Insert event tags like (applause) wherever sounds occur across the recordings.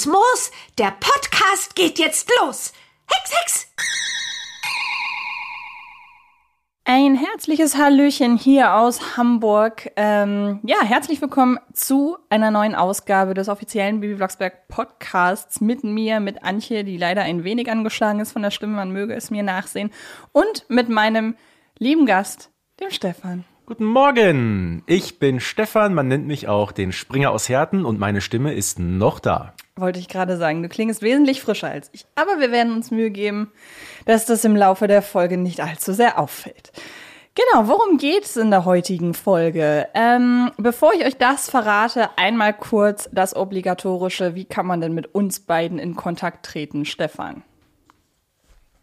Grünes Moos, der Podcast geht jetzt los. Hex, Hex! Ein herzliches Hallöchen hier aus Hamburg. Ähm, ja, herzlich willkommen zu einer neuen Ausgabe des offiziellen Bibi Blocksberg Podcasts mit mir, mit Antje, die leider ein wenig angeschlagen ist von der Stimme, man möge es mir nachsehen, und mit meinem lieben Gast, dem Stefan. Guten Morgen, ich bin Stefan, man nennt mich auch den Springer aus Herten und meine Stimme ist noch da. Wollte ich gerade sagen, du klingst wesentlich frischer als ich. Aber wir werden uns Mühe geben, dass das im Laufe der Folge nicht allzu sehr auffällt. Genau, worum geht es in der heutigen Folge? Ähm, bevor ich euch das verrate, einmal kurz das obligatorische, wie kann man denn mit uns beiden in Kontakt treten, Stefan?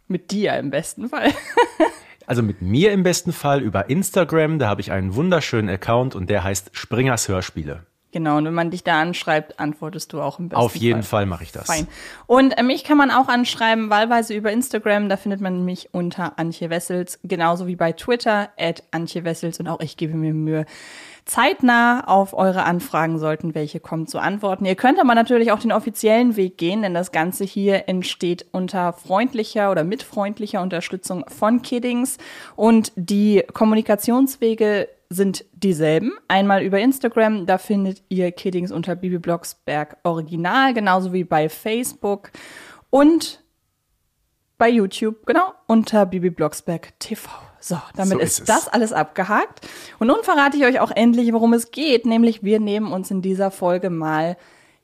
Mit dir im besten Fall. (laughs) Also mit mir im besten Fall über Instagram, da habe ich einen wunderschönen Account und der heißt Springers Hörspiele. Genau, und wenn man dich da anschreibt, antwortest du auch im besten Auf jeden Fall, Fall mache ich das. Fein. Und äh, mich kann man auch anschreiben, wahlweise über Instagram, da findet man mich unter Antje Wessels, genauso wie bei Twitter, at Antje Wessels und auch ich gebe mir Mühe, zeitnah auf eure Anfragen sollten welche kommen zu antworten. Ihr könnt aber natürlich auch den offiziellen Weg gehen, denn das Ganze hier entsteht unter freundlicher oder mit freundlicher Unterstützung von Kiddings und die Kommunikationswege sind dieselben. Einmal über Instagram, da findet ihr Kiddings unter Bibi Blocksberg Original, genauso wie bei Facebook und bei YouTube, genau, unter Bibi Blocksberg TV. So, damit So ist, ist das alles abgehakt. Und nun verrate ich euch auch endlich, worum es geht. Nämlich, wir nehmen uns in dieser Folge mal,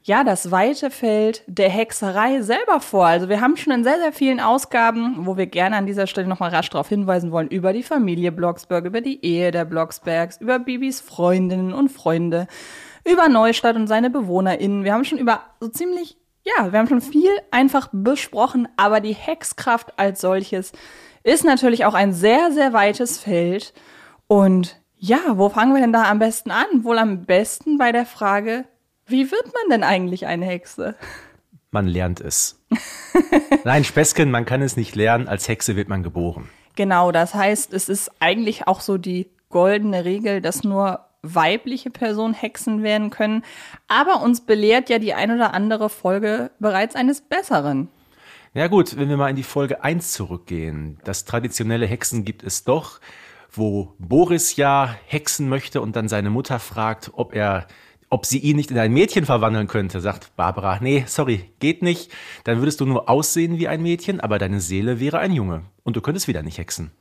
ja, das weite Feld der Hexerei selber vor. Also wir haben schon in sehr, sehr vielen Ausgaben, wo wir gerne an dieser Stelle nochmal rasch darauf hinweisen wollen, über die Familie Blocksberg, über die Ehe der Blocksbergs, über Bibis Freundinnen und Freunde, über Neustadt und seine BewohnerInnen. Wir haben schon über so ziemlich, ja, wir haben schon viel einfach besprochen, aber die Hexkraft als solches ist natürlich auch ein sehr, sehr weites Feld. Und ja, wo fangen wir denn da am besten an? Wohl am besten bei der Frage, wie wird man denn eigentlich eine Hexe? Man lernt es. (laughs) Nein, Späßchen, man kann es nicht lernen, als Hexe wird man geboren. Genau, das heißt, es ist eigentlich auch so die goldene Regel, dass nur weibliche Personen Hexen werden können. Aber uns belehrt ja die ein oder andere Folge bereits eines Besseren. Ja gut, wenn wir mal in die Folge 1 zurückgehen. Das traditionelle Hexen gibt es doch, wo Boris ja hexen möchte und dann seine Mutter fragt, ob er ob sie ihn nicht in ein Mädchen verwandeln könnte, sagt Barbara, nee, sorry, geht nicht. Dann würdest du nur aussehen wie ein Mädchen, aber deine Seele wäre ein Junge. Und du könntest wieder nicht hexen.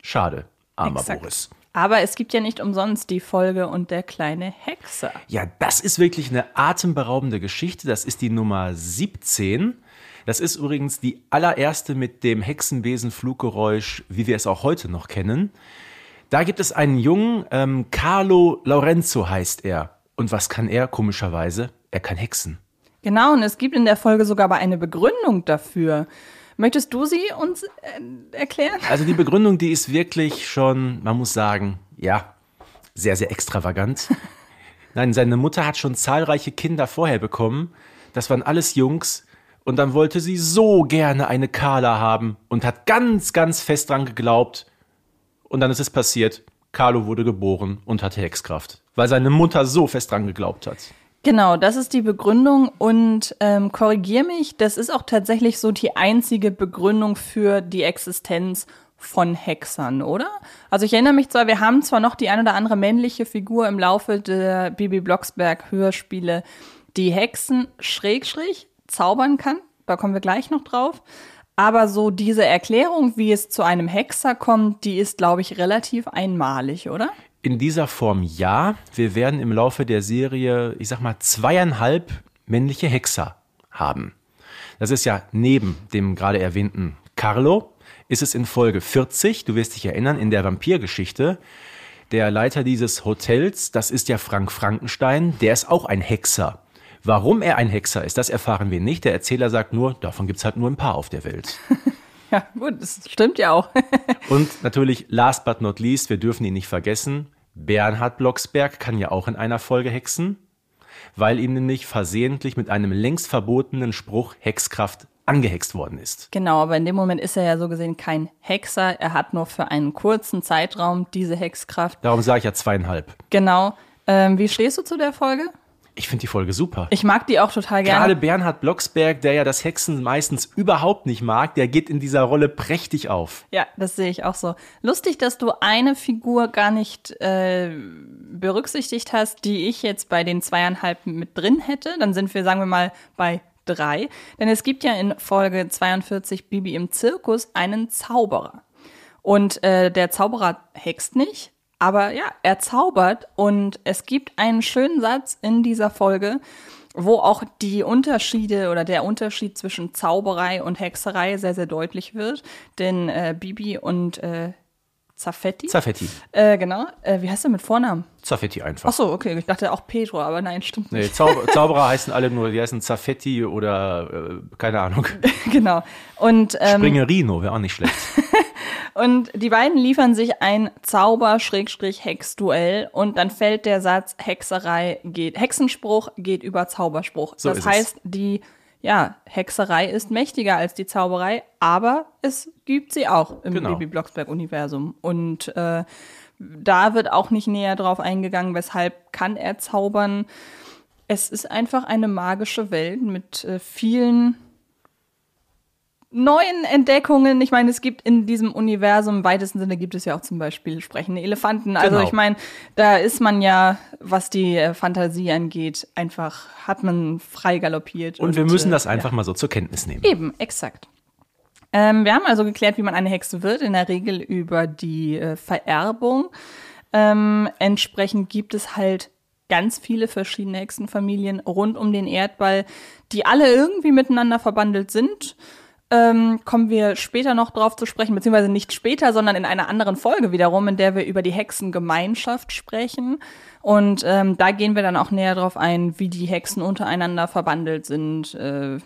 Schade, armer Exakt. Boris. Aber es gibt ja nicht umsonst die Folge und der kleine Hexer. Ja, das ist wirklich eine atemberaubende Geschichte. Das ist die Nummer 17. Das ist übrigens die allererste mit dem Hexenbesen-Fluggeräusch, wie wir es auch heute noch kennen. Da gibt es einen Jungen, ähm, Carlo Lorenzo heißt er. Und was kann er, komischerweise? Er kann hexen. Genau, und es gibt in der Folge sogar aber eine Begründung dafür. Möchtest du sie uns äh, erklären? Also die Begründung, die ist wirklich schon, man muss sagen, ja, sehr, sehr extravagant. (laughs) Nein, seine Mutter hat schon zahlreiche Kinder vorher bekommen. Das waren alles Jungs. Und dann wollte sie so gerne eine Carla haben und hat ganz, ganz fest dran geglaubt. Und dann ist es passiert. Carlo wurde geboren und hatte Hexkraft, weil seine Mutter so fest dran geglaubt hat. Genau, das ist die Begründung und ähm, korrigier mich, das ist auch tatsächlich so die einzige Begründung für die Existenz von Hexern, oder? Also ich erinnere mich zwar, wir haben zwar noch die ein oder andere männliche Figur im Laufe der Bibi Blocksberg Hörspiele, die Hexen schrägstrich zaubern kann, da kommen wir gleich noch drauf. Aber so diese Erklärung, wie es zu einem Hexer kommt, die ist, glaube ich, relativ einmalig, oder? In dieser Form ja. Wir werden im Laufe der Serie, ich sag mal, zweieinhalb männliche Hexer haben. Das ist ja neben dem gerade erwähnten Carlo, ist es in Folge 40, du wirst dich erinnern, in der Vampirgeschichte. Der Leiter dieses Hotels, das ist ja Frank Frankenstein, der ist auch ein Hexer. Warum er ein Hexer ist, das erfahren wir nicht. Der Erzähler sagt nur, davon gibt's halt nur ein paar auf der Welt. (laughs) Ja, gut, das stimmt ja auch. (laughs) Und natürlich, last but not least, wir dürfen ihn nicht vergessen, Bernhard Blocksberg kann ja auch in einer Folge hexen, weil ihm nämlich versehentlich mit einem längst verbotenen Spruch Hexkraft angehext worden ist. Genau, aber in dem Moment ist er ja so gesehen kein Hexer. Er hat nur für einen kurzen Zeitraum diese Hexkraft. Darum sage ich ja zweieinhalb. Genau. Ähm, wie stehst du zu der Folge? Ich finde die Folge super. Ich mag die auch total gerne. Gerade Bernhard Blocksberg, der ja das Hexen meistens überhaupt nicht mag, der geht in dieser Rolle prächtig auf. Ja, das sehe ich auch so. Lustig, dass du eine Figur gar nicht äh, berücksichtigt hast, die ich jetzt bei den zweieinhalb mit drin hätte. Dann sind wir, sagen wir mal, bei drei. Denn es gibt ja in Folge 42 Bibi im Zirkus einen Zauberer. Und äh, der Zauberer hext nicht, aber ja, er zaubert und es gibt einen schönen Satz in dieser Folge, wo auch die Unterschiede oder der Unterschied zwischen Zauberei und Hexerei sehr, sehr deutlich wird. Denn äh, Bibi und äh, Zaffetti. Zaffetti. Äh, genau. Äh, wie heißt er mit Vornamen? Zaffetti einfach. Ach so, okay. Ich dachte auch Pedro, aber nein, stimmt nicht. Nee, Zau (laughs) Zauberer heißen alle nur, die heißen Zaffetti oder äh, keine Ahnung. (laughs) genau. Und ähm, Springerino wäre auch nicht schlecht. (laughs) Und die beiden liefern sich ein Zauber-Hex-Duell und dann fällt der Satz Hexerei geht, Hexenspruch geht über Zauberspruch. So das heißt, die ja, Hexerei ist mächtiger als die Zauberei, aber es gibt sie auch im Genau. Bibi Blocksberg-Universum. Und äh, da wird auch nicht näher drauf eingegangen, weshalb kann er zaubern. Es ist einfach eine magische Welt mit äh, vielen neuen Entdeckungen. Ich meine, es gibt in diesem Universum, im weitesten Sinne gibt es ja auch zum Beispiel sprechende Elefanten. Also Genau. ich meine, da ist man ja, was die äh, Fantasie angeht, einfach hat man frei galoppiert. Und wir müssen äh, das einfach mal so zur Kenntnis nehmen. Eben, exakt. Ähm, wir haben also geklärt, wie man eine Hexe wird, in der Regel über die äh, Vererbung. Ähm, entsprechend gibt es halt ganz viele verschiedene Hexenfamilien rund um den Erdball, die alle irgendwie miteinander verbandelt sind. Ähm, kommen wir später noch drauf zu sprechen, beziehungsweise nicht später, sondern in einer anderen Folge wiederum, in der wir über die Hexengemeinschaft sprechen. Und ähm, da gehen wir dann auch näher drauf ein, wie die Hexen untereinander verbandelt sind, äh,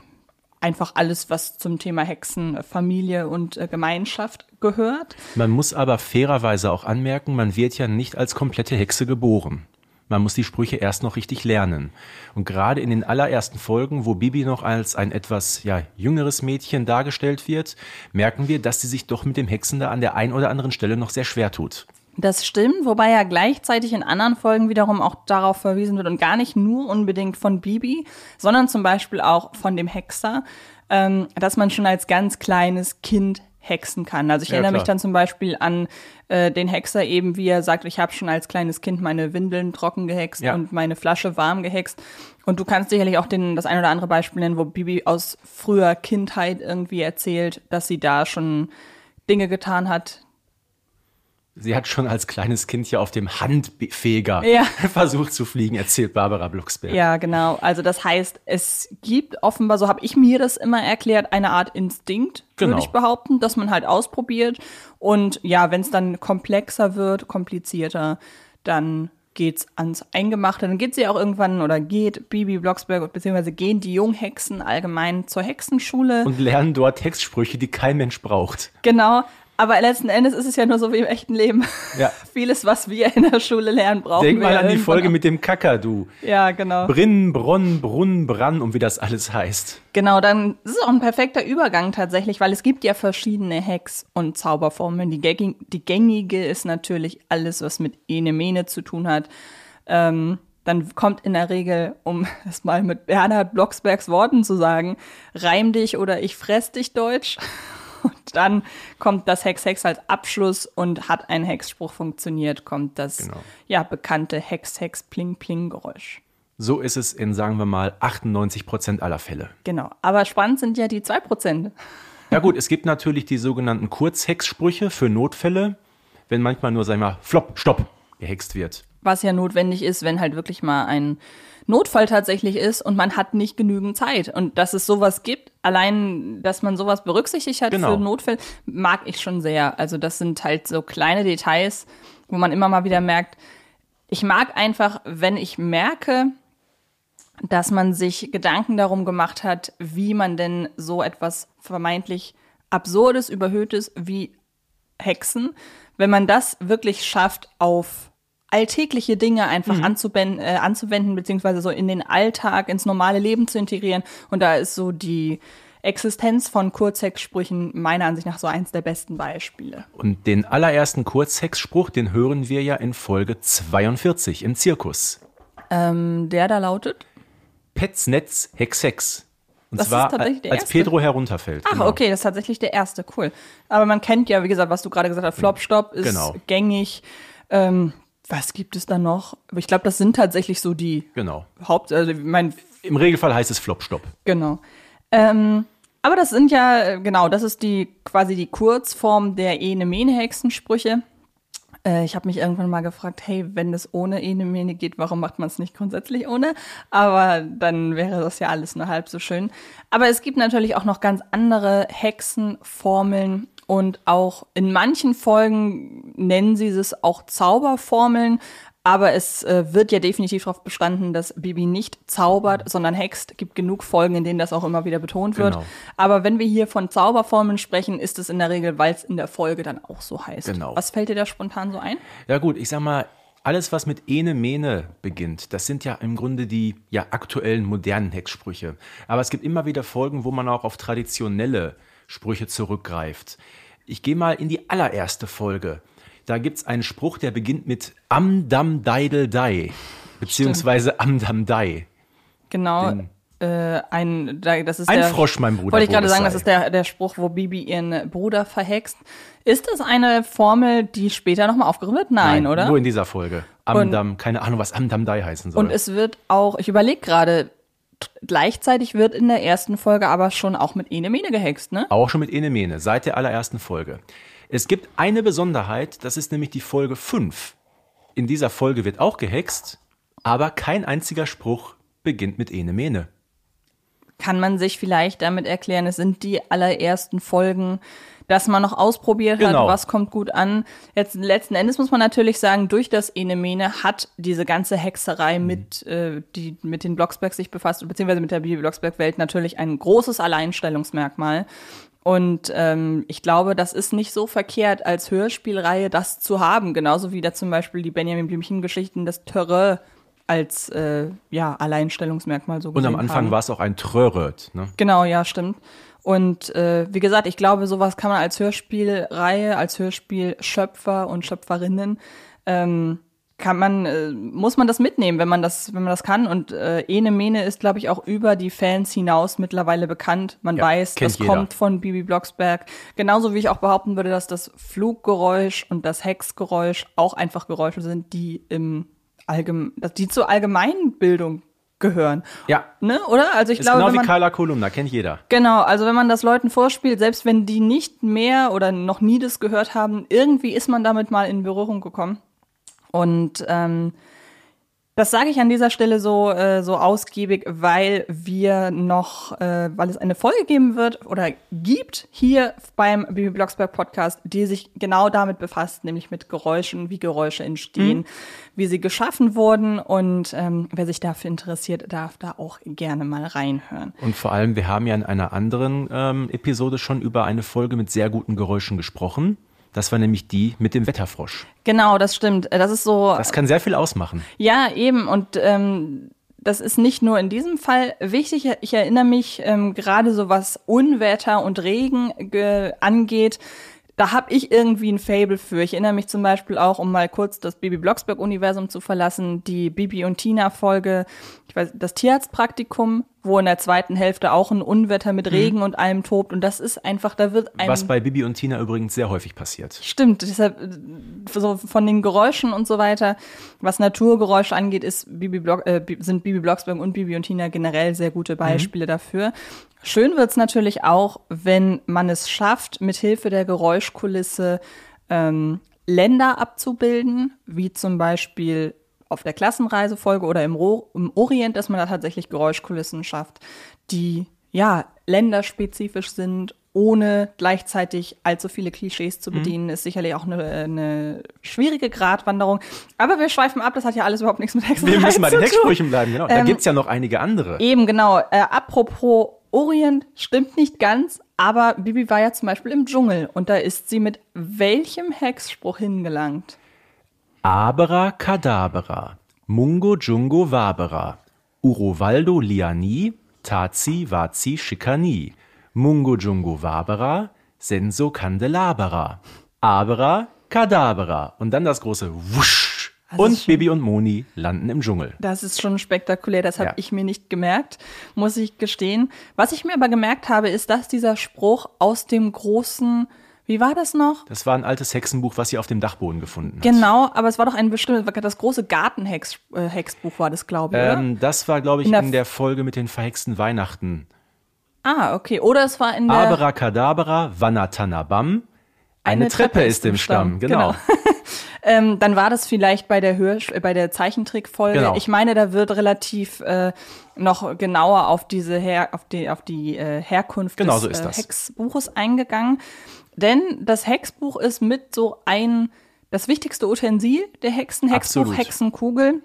einfach alles, was zum Thema Hexen, Familie und äh, Gemeinschaft gehört. Man muss aber fairerweise auch anmerken, man wird ja nicht als komplette Hexe geboren. Man muss die Sprüche erst noch richtig lernen. Und gerade in den allerersten Folgen, wo Bibi noch als ein etwas ja, jüngeres Mädchen dargestellt wird, merken wir, dass sie sich doch mit dem Hexen da an der einen oder anderen Stelle noch sehr schwer tut. Das stimmt, wobei ja gleichzeitig in anderen Folgen wiederum auch darauf verwiesen wird und gar nicht nur unbedingt von Bibi, sondern zum Beispiel auch von dem Hexer, ähm, dass man schon als ganz kleines Kind hexen kann. Also ich Ja, erinnere klar. mich dann zum Beispiel an äh, den Hexer eben, wie er sagt, ich habe schon als kleines Kind meine Windeln trocken gehext Ja. und meine Flasche warm gehext. Und du kannst sicherlich auch den, das ein oder andere Beispiel nennen, wo Bibi aus früher Kindheit irgendwie erzählt, dass sie da schon Dinge getan hat, Sie hat schon als kleines Kind ja auf dem Handfeger Ja. (laughs) versucht zu fliegen, erzählt Barbara Blocksberg. Ja, genau. Also das heißt, es gibt offenbar, so habe ich mir das immer erklärt, eine Art Instinkt, Genau. würde ich behaupten, dass man halt ausprobiert. Und ja, wenn es dann komplexer wird, komplizierter, dann geht's ans Eingemachte. Dann geht sie auch irgendwann oder geht Bibi Blocksberg beziehungsweise gehen die Junghexen allgemein zur Hexenschule. Und lernen dort Textsprüche, die kein Mensch braucht. genau. Aber letzten Endes ist es ja nur so wie im echten Leben. Ja. (laughs) Vieles, was wir in der Schule lernen, brauchen Denk wir mal an die Folge mit dem Kakadu. Ja, genau. Brinn, Bronn, Brunn, Brann und wie das alles heißt. Genau, dann ist es auch ein perfekter Übergang tatsächlich, weil es gibt ja verschiedene Hex- und Zauberformen. Die, gängig, die gängige ist natürlich alles, was mit Ene Mene zu tun hat. Ähm, dann kommt in der Regel, um (laughs) es mal mit Bernhard Blocksbergs Worten zu sagen, reim dich oder ich fress dich Deutsch. Dann kommt das Hex-Hex als Abschluss und hat ein Hexspruch funktioniert, kommt das Genau. ja bekannte Hex-Hex-Pling-Pling-Geräusch. So ist es in, sagen wir mal, 98 Prozent aller Fälle. Genau. Aber spannend sind ja die 2%. Ja gut, es gibt natürlich die sogenannten Kurzhexsprüche für Notfälle, wenn manchmal nur, sagen wir mal, flop, stopp, gehext wird. was ja notwendig ist, wenn halt wirklich mal ein Notfall tatsächlich ist und man hat nicht genügend Zeit. Und dass es sowas gibt, allein, dass man sowas berücksichtigt hat Genau. für Notfälle, mag ich schon sehr. Also das sind halt so kleine Details, wo man immer mal wieder merkt, ich mag einfach, wenn ich merke, dass man sich Gedanken darum gemacht hat, wie man denn so etwas vermeintlich Absurdes, Überhöhtes wie Hexen, wenn man das wirklich schafft, auf alltägliche Dinge einfach anzuwenden, äh, anzuwenden, beziehungsweise so in den Alltag, ins normale Leben zu integrieren. Und da ist so die Existenz von Kurzhexsprüchen meiner Ansicht nach so eins der besten Beispiele. Und den allerersten Kurzhexspruch, den hören wir ja in Folge 42 im Zirkus. Ähm, der da lautet. Petsnetz Hex Hex. Und Das ist zwar tatsächlich der als erste. Pedro herunterfällt. Ach, genau. okay, das ist tatsächlich der erste, cool. Aber man kennt ja, wie gesagt, was du gerade gesagt hast, Flopstop ist Genau. gängig. Ähm, was gibt es da noch? Aber ich glaube, das sind tatsächlich so die Genau. Haupt, also mein, Im Regelfall heißt es Flopstop. genau. Ähm, aber das sind ja, äh, genau, das ist die quasi die Kurzform der Ene-Mene-Hexensprüche. Äh, ich habe mich irgendwann mal gefragt, hey, wenn es ohne Ene-Mene geht, warum macht man es nicht grundsätzlich ohne? Aber dann wäre das ja alles nur halb so schön. Aber es gibt natürlich auch noch ganz andere Hexenformeln und auch in manchen Folgen nennen sie es auch Zauberformeln. Aber es äh, wird ja definitiv darauf bestanden, dass Bibi nicht zaubert, sondern hext. Gibt genug Folgen, in denen das auch immer wieder betont wird. Genau. Aber wenn wir hier von Zauberformeln sprechen, ist es in der Regel, weil es in der Folge dann auch so heißt. Genau. Was fällt dir da spontan so ein? Ja gut, ich sag mal, alles, was mit Ene Mene beginnt, das sind ja im Grunde die ja, aktuellen modernen Hexsprüche. Aber es gibt immer wieder Folgen, wo man auch auf traditionelle Sprüche zurückgreift. Ich gehe mal in die allererste Folge. Da gibt's einen Spruch, der beginnt mit Am Dam Deidel Dei, beziehungsweise Am Dam Dei. Genau. Den- Äh, ein, da- das ist Ein der, Frosch, mein Bruder, Wollte ich gerade es sagen, das ist der, der Spruch, wo Bibi ihren Bruder verhext. Ist das eine Formel, die später nochmal aufgegriffen wird? Nein, oder? Nur in dieser Folge. Und- Amdam, keine Ahnung, was Amdam Dai heißen soll. Und es wird auch, ich überlege gerade, gleichzeitig wird in der ersten Folge aber schon auch mit Ene Mene gehext, ne? Auch schon mit Ene Mene, seit der allerersten Folge. Es gibt eine Besonderheit, das ist nämlich die Folge 5. In dieser Folge wird auch gehext, aber kein einziger Spruch beginnt mit Ene Mene. Kann man sich vielleicht damit erklären, es sind die allerersten Folgen, dass man noch ausprobiert Genau. hat, was kommt gut an. Jetzt letzten Endes muss man natürlich sagen, durch das Ene Mene hat diese ganze Hexerei Mhm. mit, äh, die mit den Blocksbergs sich befasst, beziehungsweise mit der Bibi Blocksberg-Welt natürlich ein großes Alleinstellungsmerkmal. Und ähm, ich glaube, das ist nicht so verkehrt, als Hörspielreihe das zu haben. Genauso wie da zum Beispiel die Benjamin Blümchen-Geschichten das Terrain als äh, ja, Alleinstellungsmerkmal so Und am gesehen Anfang war es auch ein Tröröt. Ne? Genau, ja, stimmt. Und äh, wie gesagt, ich glaube, sowas kann man als Hörspielreihe, als Hörspielschöpfer und Schöpferinnen ähm, kann man, äh, muss man das mitnehmen, wenn man das, wenn man das kann. Und äh, Ene Mene ist, glaube ich, auch über die Fans hinaus mittlerweile bekannt. Man Ja, weiß, das jeder. kommt von Bibi Blocksberg. Genauso wie ich auch behaupten würde, dass das Fluggeräusch und das Hexgeräusch auch einfach Geräusche sind, die im Allgeme die zur Allgemeinbildung gehören. Ja, Ne, oder? Also ich ist glaube, genau wie man Carla Kolumna, kennt jeder. Genau, also wenn man das Leuten vorspielt, selbst wenn die nicht mehr oder noch nie das gehört haben, irgendwie ist man damit mal in Berührung gekommen. Und ähm, das sage ich an dieser Stelle so, äh, so ausgiebig, weil wir noch, äh, weil es eine Folge geben wird oder gibt hier beim Bibi Blocksberg Podcast, die sich genau damit befasst, nämlich mit Geräuschen, wie Geräusche entstehen, wie sie geschaffen wurden. Und ähm, wer sich dafür interessiert, darf da auch gerne mal reinhören. Und vor allem, wir haben ja in einer anderen ähm, Episode schon über eine Folge mit sehr guten Geräuschen gesprochen. Das war nämlich die mit dem Wetterfrosch. Genau, das stimmt. Das ist so. Das kann sehr viel ausmachen. Ja, eben. Und ähm, das ist nicht nur in diesem Fall wichtig. Ich erinnere mich ähm, gerade so was Unwetter und Regen ge- angeht. Da habe ich irgendwie ein Fable für. Ich erinnere mich zum Beispiel auch, um mal kurz das Bibi Blocksberg-Universum zu verlassen, die Bibi und Tina-Folge, ich weiß, das Tierarztpraktikum, wo in der zweiten Hälfte auch ein Unwetter mit Regen und allem tobt. Und das ist einfach, da wird ein Was bei Bibi und Tina übrigens sehr häufig passiert. Stimmt, deshalb so von den Geräuschen und so weiter, was Naturgeräusche angeht, ist Bibi Block, äh, sind Bibi Blocksberg und Bibi und Tina generell sehr gute Beispiele dafür. Schön wird's natürlich auch, wenn man es schafft, mit Hilfe der Geräuschkulisse ähm, Länder abzubilden, wie zum Beispiel auf der Klassenreisefolge oder im, im Orient, dass man da tatsächlich Geräuschkulissen schafft, die ja länderspezifisch sind, ohne gleichzeitig allzu viele Klischees Mhm. zu bedienen, ist sicherlich auch eine, eine schwierige Gratwanderung. Aber wir schweifen ab, das hat ja alles überhaupt nichts mit Hexerei Wir müssen bei zu den tun. Hexsprüchen bleiben, genau. Da Ähm, gibt's ja noch einige andere. Eben, genau. Äh, apropos Orient, stimmt nicht ganz, aber Bibi war ja zum Beispiel im Dschungel und da ist sie mit welchem Hexspruch hingelangt? Abera Kadabera, Mungo Jungo Wabera, Urovaldo Liani, Tazi Vazi Schikani, Mungo Jungo Wabera, Senso Candelabera, Abera Kadabera und dann das große Wusch Also und Bibi und Moni landen im Dschungel. Das ist schon spektakulär, das habe Ja. ich mir nicht gemerkt, muss ich gestehen. Was ich mir aber gemerkt habe, ist, dass dieser Spruch aus dem großen, wie war das noch? Das war ein altes Hexenbuch, was sie auf dem Dachboden gefunden hat. Genau, aber es war doch ein bestimmtes, das große Gartenhexbuch äh, war das, glaube ich? Ähm, das war, glaube ich, In in der der, Folge mit den verhexten Weihnachten. Ah, okay. Oder es war in der. Abracadabra, Vanatanabam. Eine, Treppe, ist im Stamm. Genau. (laughs) Ähm, dann war das vielleicht bei der Hör äh, bei der Zeichentrickfolge. Genau. Ich meine, da wird relativ äh, noch genauer auf diese Her auf die auf die äh, Herkunft Genau des so ist äh, das. Hexbuches eingegangen. Denn das Hexbuch ist mit so ein das wichtigste Utensil der Hexen, Hexbuch, Absolut. Hexenkugel.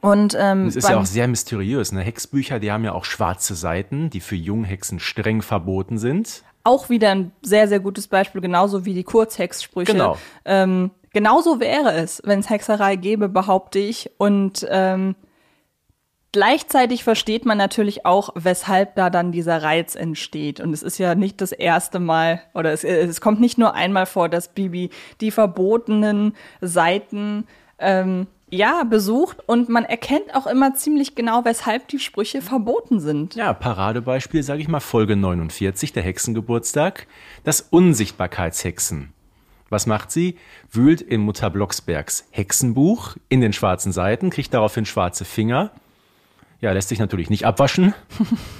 Und ähm, Es ist ja auch sehr mysteriös. Ne? Hexbücher, die haben ja auch schwarze Seiten, die für Junghexen streng verboten sind. auch wieder ein sehr, sehr gutes Beispiel, genauso wie die Kurzhexsprüche. Genau. Ähm, genauso wäre es, wenn es Hexerei gäbe, behaupte ich. Und ähm, gleichzeitig versteht man natürlich auch, weshalb da dann dieser Reiz entsteht. Und es ist ja nicht das erste Mal, oder es, es kommt nicht nur einmal vor, dass Bibi die verbotenen Seiten ähm, ja, besucht und man erkennt auch immer ziemlich genau, weshalb die Sprüche verboten sind. Ja, Paradebeispiel, sage ich mal, Folge 49, der Hexengeburtstag. Das Unsichtbarkeitshexen. Was macht sie? Wühlt in Mutter Blocksbergs Hexenbuch in den schwarzen Seiten, kriegt daraufhin schwarze Finger. Ja, lässt sich natürlich nicht abwaschen.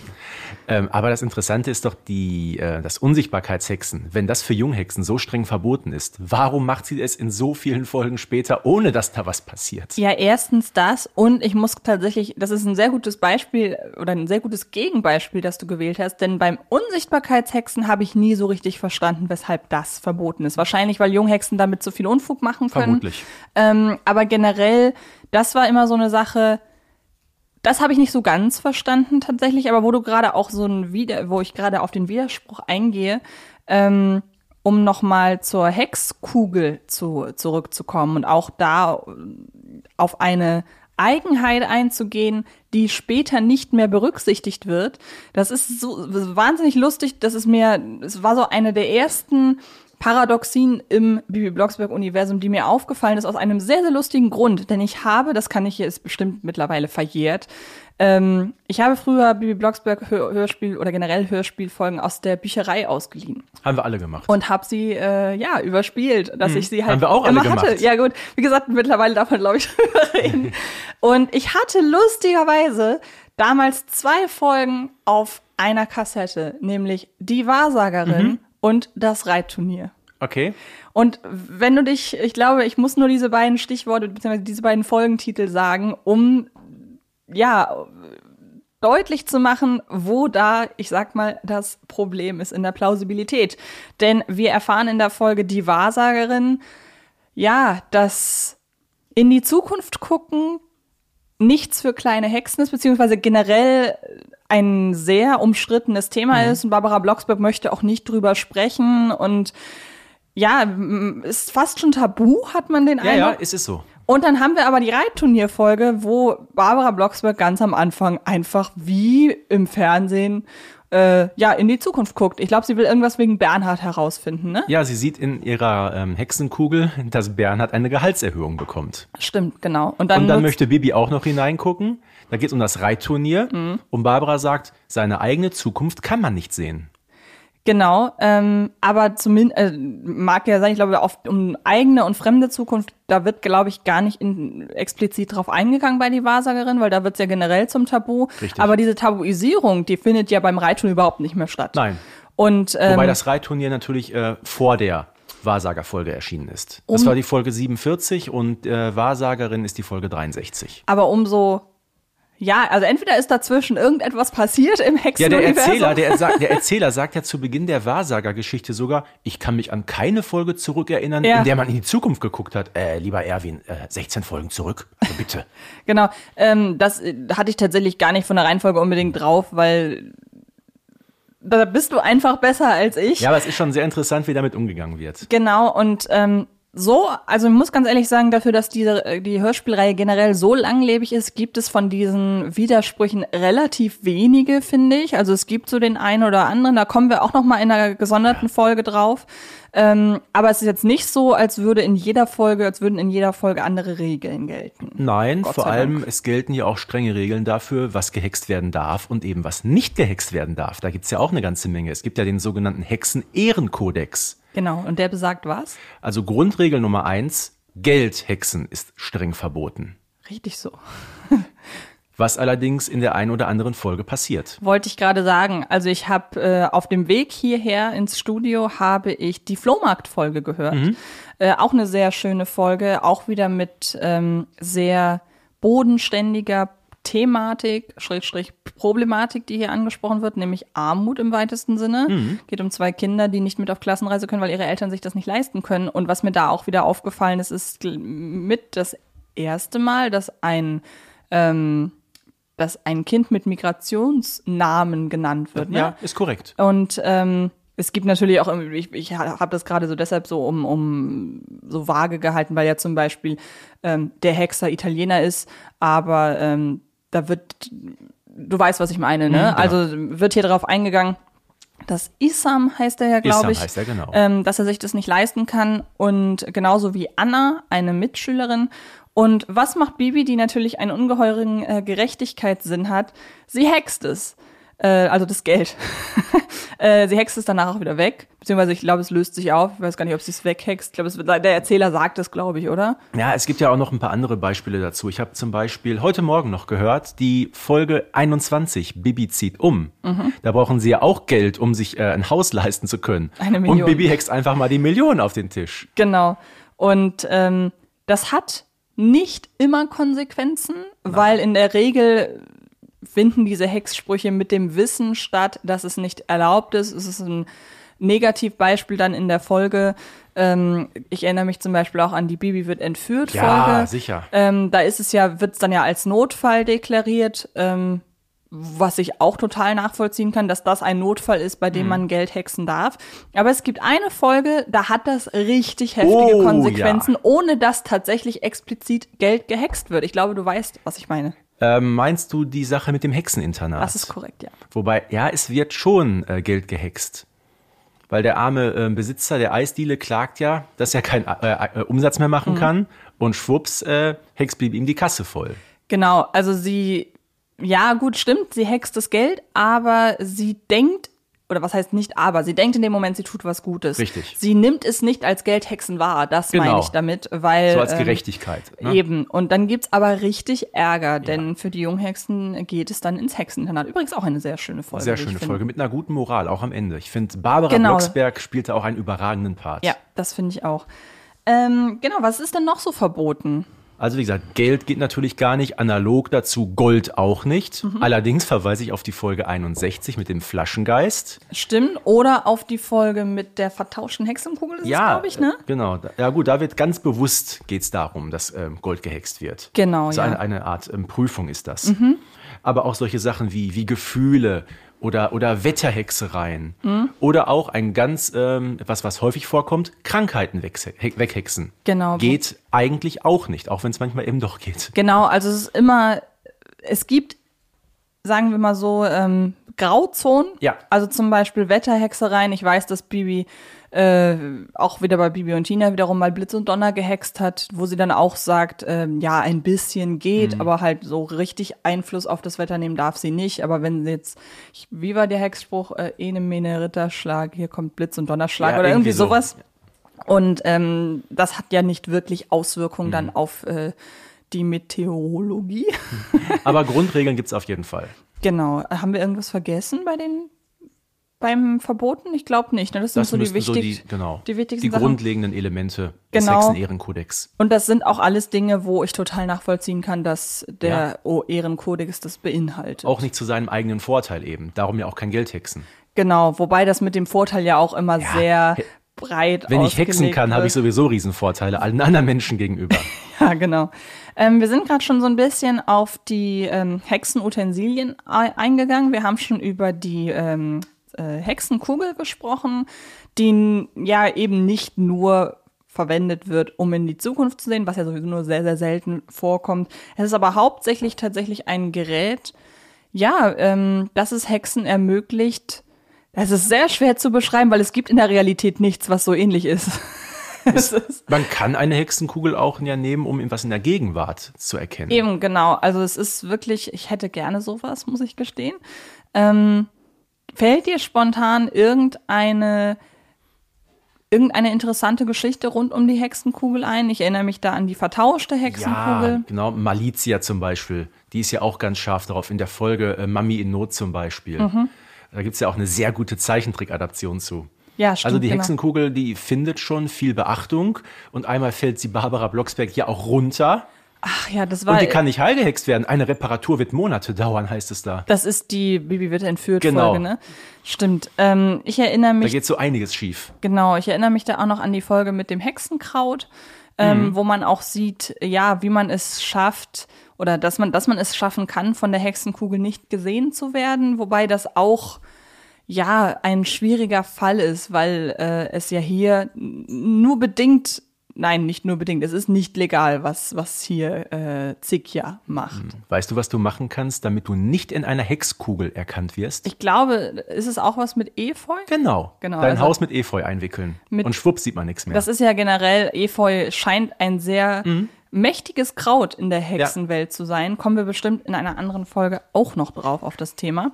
(laughs) ähm, aber das Interessante ist doch die, äh, das Unsichtbarkeitshexen. Wenn das für Junghexen so streng verboten ist, warum macht sie es in so vielen Folgen später, ohne dass da was passiert? Ja, erstens das und ich muss tatsächlich, das ist ein sehr gutes Beispiel oder ein sehr gutes Gegenbeispiel, das du gewählt hast, denn beim Unsichtbarkeitshexen habe ich nie so richtig verstanden, weshalb das verboten ist. Wahrscheinlich, weil Junghexen damit so viel Unfug machen können. Vermutlich. Ähm, aber generell, das war immer so eine Sache, das habe ich nicht so ganz verstanden tatsächlich, aber wo du gerade auch so ein Wider, wo ich gerade auf den Widerspruch eingehe, ähm, um nochmal zur Hexkugel zu, zurückzukommen und auch da äh, auf eine Eigenheit einzugehen, die später nicht mehr berücksichtigt wird. Das ist so wahnsinnig lustig. Das ist mir, es war so eine der ersten Paradoxien im Bibi Blocksberg-Universum, die mir aufgefallen ist, aus einem sehr, sehr lustigen Grund. Denn ich habe, das kann ich hier, ist bestimmt mittlerweile verjährt, ähm, ich habe früher Bibi Blocksberg Hör Hörspiel oder generell Hörspielfolgen aus der Bücherei ausgeliehen Haben wir alle gemacht. und habe sie ja ja überspielt, dass ich sie halt Haben wir auch alle hatte. gemacht. Ja gut, wie gesagt, mittlerweile darf man glaube ich (laughs) drüber reden. (laughs) und ich hatte lustigerweise damals zwei Folgen auf einer Kassette, nämlich Die Wahrsagerin Mhm. Und das Reitturnier. Okay. Und wenn du dich, ich glaube, ich muss nur diese beiden Stichworte bzw. diese beiden Folgentitel sagen, um ja deutlich zu machen, wo da, ich sag mal, das Problem ist in der Plausibilität. Denn wir erfahren in der Folge die Wahrsagerin, ja, dass in die Zukunft gucken nichts für kleine Hexen ist, beziehungsweise generell ein sehr umstrittenes Thema ist und Barbara Blocksberg möchte auch nicht drüber sprechen und ja, ist fast schon tabu, hat man den Ja, ja, Eindruck. es ist so. Und dann haben wir aber die Reitturnierfolge, wo Barbara Blocksberg ganz am Anfang einfach wie im Fernsehen äh, ja in die Zukunft guckt. Ich glaube, sie will irgendwas wegen Bernhard herausfinden, ne? Ja, sie sieht in ihrer ähm, Hexenkugel, dass Bernhard eine Gehaltserhöhung bekommt. Stimmt, genau. Und dann, Und dann möchte Bibi auch noch hineingucken. Da geht es um das Reitturnier. Mhm. Und Barbara sagt, seine eigene Zukunft kann man nicht sehen. Genau, ähm, aber zumindest äh, mag ja sein, ich glaube, auf, um eigene und fremde Zukunft, da wird, glaube ich, gar nicht in, explizit drauf eingegangen bei die Wahrsagerin, weil da wird's ja generell zum Tabu. Richtig. Aber diese Tabuisierung, die findet ja beim Reitturnier überhaupt nicht mehr statt. Nein. Und ähm, Wobei das Reitturnier natürlich äh, vor der Wahrsagerfolge erschienen ist. Das Um- war die Folge 47 und äh, Wahrsagerin ist die Folge 63. aber umso ja, also entweder ist dazwischen irgendetwas passiert im Ja, der. Erzähler, der, sagt- der Erzähler sagt ja zu Beginn der Wahrsagergeschichte sogar, ich kann mich an keine Folge zurückerinnern, Ja. in der man in die Zukunft geguckt hat. Äh, lieber Erwin, äh, 16 Folgen zurück, also bitte. (laughs) Genau, ähm, das äh, hatte ich tatsächlich gar nicht von der Reihenfolge unbedingt drauf, weil da bist du einfach besser als ich. ja, aber es ist schon sehr interessant, wie damit umgegangen wird. Genau, und ähm, so, also ich muss ganz ehrlich sagen, dafür, dass diese, äh, die Hörspielreihe generell so langlebig ist, gibt es von diesen Widersprüchen relativ wenige, finde ich. Also es gibt so den einen oder anderen, da kommen wir auch noch mal in einer gesonderten Folge drauf. Ähm, aber es ist jetzt nicht so, als würde in jeder Folge, als würden in jeder Folge andere Regeln gelten. Nein, vor allem, Dank. es gelten ja auch strenge Regeln dafür, was gehext werden darf und eben was nicht gehext werden darf. Da gibt's ja auch eine ganze Menge. Es gibt ja den sogenannten Hexen-Ehrenkodex. Genau. Und der besagt was? Also Grundregel Nummer eins, Geld hexen ist streng verboten. Richtig so. (laughs) Was allerdings in der einen oder anderen Folge passiert. Wollte ich gerade sagen. Also ich habe äh, auf dem Weg hierher ins Studio habe ich die Flohmarkt-Folge gehört. Äh, auch eine sehr schöne Folge, auch wieder mit ähm, sehr bodenständiger Thematik, Schrägstrich Problematik, die hier angesprochen wird, nämlich Armut im weitesten Sinne. Geht um zwei Kinder, die nicht mit auf Klassenreise können, weil ihre Eltern sich das nicht leisten können. Und was mir da auch wieder aufgefallen ist, ist mit das erste Mal, dass ein ähm, dass ein Kind mit Migrationsnamen genannt wird. Ne? Ja, ist korrekt. Und ähm, es gibt natürlich auch, ich, ich habe das gerade so deshalb so um, um so vage gehalten, weil ja zum Beispiel ähm, der Hexer Italiener ist, aber ähm, da wird, du weißt, was ich meine, ne? genau. Also wird hier drauf eingegangen, dass Isam heißt er ja, glaube ich, heißt er, genau. ähm, dass er sich das nicht leisten kann und genauso wie Anna, eine Mitschülerin. Und was macht Bibi, die natürlich einen ungeheuren äh, Gerechtigkeitssinn hat? Sie hext es. Äh, also das Geld. (laughs) äh, sie hext es danach auch wieder weg. Beziehungsweise ich glaube, es löst sich auf. Ich weiß gar nicht, ob sie es weghext. Ich glaube, es der Erzähler sagt es, glaube ich, oder? Ja, es gibt ja auch noch ein paar andere Beispiele dazu. Ich habe zum Beispiel heute Morgen noch gehört, die Folge 21, Bibi zieht um. Mhm. Da brauchen sie ja auch Geld, um sich äh, ein Haus leisten zu können. Eine Und Million. Bibi hext einfach mal die Million auf den Tisch. Genau. Und ähm, das hat nicht immer Konsequenzen, weil in der Regel finden diese Hexsprüche mit dem Wissen statt, dass es nicht erlaubt ist. Es ist ein Negativbeispiel dann in der Folge. Ähm, ich erinnere mich zum Beispiel auch an die Bibi wird entführt Ja, Folge. sicher. Ähm, da ist es ja, wird es dann ja als Notfall deklariert, ähm, was ich auch total nachvollziehen kann, dass das ein Notfall ist, bei Mhm. dem man Geld hexen darf. Aber es gibt eine Folge, da hat das richtig heftige Oh, Konsequenzen, ja. ohne dass tatsächlich explizit Geld gehext wird. Ich glaube, du weißt, was ich meine. Ähm, meinst du die Sache mit dem Hexeninternat? Das ist korrekt, ja. Wobei, ja, es wird schon äh, Geld gehext. Weil der arme äh, Besitzer der Eisdiele klagt ja, dass er keinen äh, äh, Umsatz mehr Mhm. machen kann. Und schwupps, äh, hext blieb ihm die Kasse voll. Genau, also sie, ja gut, stimmt, sie hext das Geld, aber sie denkt, oder was heißt nicht aber, sie denkt in dem Moment, sie tut was Gutes. Richtig. Sie nimmt es nicht als Geldhexen wahr, das Genau. meine ich damit, weil. So als ähm, Gerechtigkeit. Ne? Eben. Und dann gibt's aber richtig Ärger, denn für die Junghexen geht es dann ins Hexeninternat. Übrigens auch eine sehr schöne Folge. Sehr schöne. Folge mit einer guten Moral, auch am Ende. Ich finde, Barbara Genau. Blocksberg spielte auch einen überragenden Part. Ja, das finde ich auch. Ähm, genau, was ist denn noch so verboten? Also wie gesagt, Geld geht natürlich gar nicht, analog dazu Gold auch nicht. Mhm. Allerdings verweise ich auf die Folge 61 mit dem Flaschengeist. Stimmt. Oder auf die Folge mit der vertauschten Hexenkugel, ist es, glaube ich, ne? äh, genau. Ja gut, da wird ganz bewusst geht's darum, dass ähm, Gold gehext wird. Genau, Also ja. eine, eine Art ähm, Prüfung ist das. Aber auch solche Sachen wie, wie Gefühle oder, oder Wetterhexereien Mhm. oder auch ein ganz, ähm, etwas, was häufig vorkommt, Krankheiten weghexen. Genau. Geht eigentlich auch nicht, auch wenn es manchmal eben doch geht. Genau, also es ist immer, es gibt, sagen wir mal so, ähm, Grauzonen. Ja. Also zum Beispiel Wetterhexereien. Ich weiß, dass Bibi äh, auch wieder bei Bibi und Tina wiederum mal Blitz und Donner gehext hat, wo sie dann auch sagt, ähm, ja, ein bisschen geht, Mhm. aber halt so richtig Einfluss auf das Wetter nehmen darf sie nicht. Aber wenn sie jetzt, ich, wie war der Hexspruch, äh, ene, mene, Ritterschlag, hier kommt Blitz und Donnerschlag Ja, oder irgendwie irgendwie so. sowas. Und ähm, das hat ja nicht wirklich Auswirkungen Mhm. dann auf äh, die Meteorologie. Aber Grundregeln gibt's auf jeden Fall. (laughs) genau. Haben wir irgendwas vergessen bei den beim Verboten? Ich glaube nicht. Ne? Das sind Das so die, müssten so wichtig, die, genau, die wichtigsten die Sachen. grundlegenden Elemente des Genau. Hexen-Ehrenkodex. Und das sind auch alles Dinge, wo ich total nachvollziehen kann, dass der oh, Ehrenkodex das beinhaltet. Auch nicht zu seinem eigenen Vorteil eben. Darum ja auch kein Geld hexen. Genau, wobei das mit dem Vorteil ja auch immer Ja, sehr breit Wenn ich hexen kann, habe ich sowieso Riesenvorteile allen anderen Menschen gegenüber. (laughs) Ja, genau. Ähm, wir sind gerade schon so ein bisschen auf die ähm, Hexenutensilien ei- eingegangen. Wir haben schon über die ähm, äh, Hexenkugel gesprochen, die ja eben nicht nur verwendet wird, um in die Zukunft zu sehen, was ja sowieso nur sehr, sehr selten vorkommt. Es ist aber hauptsächlich tatsächlich ein Gerät, ja, ähm, das es Hexen ermöglicht. Das ist sehr schwer zu beschreiben, weil es gibt in der Realität nichts, was so ähnlich ist. (laughs) Es Man kann eine Hexenkugel auch ja nehmen, um etwas in der Gegenwart zu erkennen. Eben, genau. Also es ist wirklich, ich hätte gerne sowas, muss ich gestehen. Ähm, fällt dir spontan irgendeine irgendeine interessante Geschichte rund um die Hexenkugel ein? Ich erinnere mich da an die vertauschte Hexenkugel. Ja, genau. Malizia zum Beispiel. Die ist ja auch ganz scharf darauf. In der Folge äh, Mami in Not zum Beispiel. Mhm. Da gibt es ja auch eine sehr gute Zeichentrick-Adaption zu. Ja, stimmt, Also die genau. Hexenkugel, die findet schon viel Beachtung. Und einmal fällt sie Barbara Blocksberg ja auch runter. Ach ja, das war. Und die kann nicht heilgehext werden. Eine Reparatur wird Monate dauern, heißt es da. das ist die Bibi wird entführt Genau. Folge, ne? Stimmt. Ähm, ich erinnere Da mich geht so einiges schief. Genau, ich erinnere mich da auch noch an die Folge mit dem Hexenkraut, ähm, wo man auch sieht, ja, wie man es schafft oder dass man, dass man es schaffen kann, von der Hexenkugel nicht gesehen zu werden, wobei das auch ja ein schwieriger Fall ist, weil äh, es ja hier nur bedingt, nein, nicht nur bedingt, es ist nicht legal, was was hier äh, Zikja macht. Weißt du, was du machen kannst, damit du nicht in einer Hexkugel erkannt wirst? Ich glaube, ist es auch was mit Efeu? genau. Genau, Dein also- Haus mit Efeu einwickeln. Mit- Und schwupps sieht man nichts mehr. Das ist ja generell, Efeu scheint ein sehr mächtiges Kraut in der Hexenwelt zu sein. Kommen wir bestimmt in einer anderen Folge auch noch drauf auf das Thema.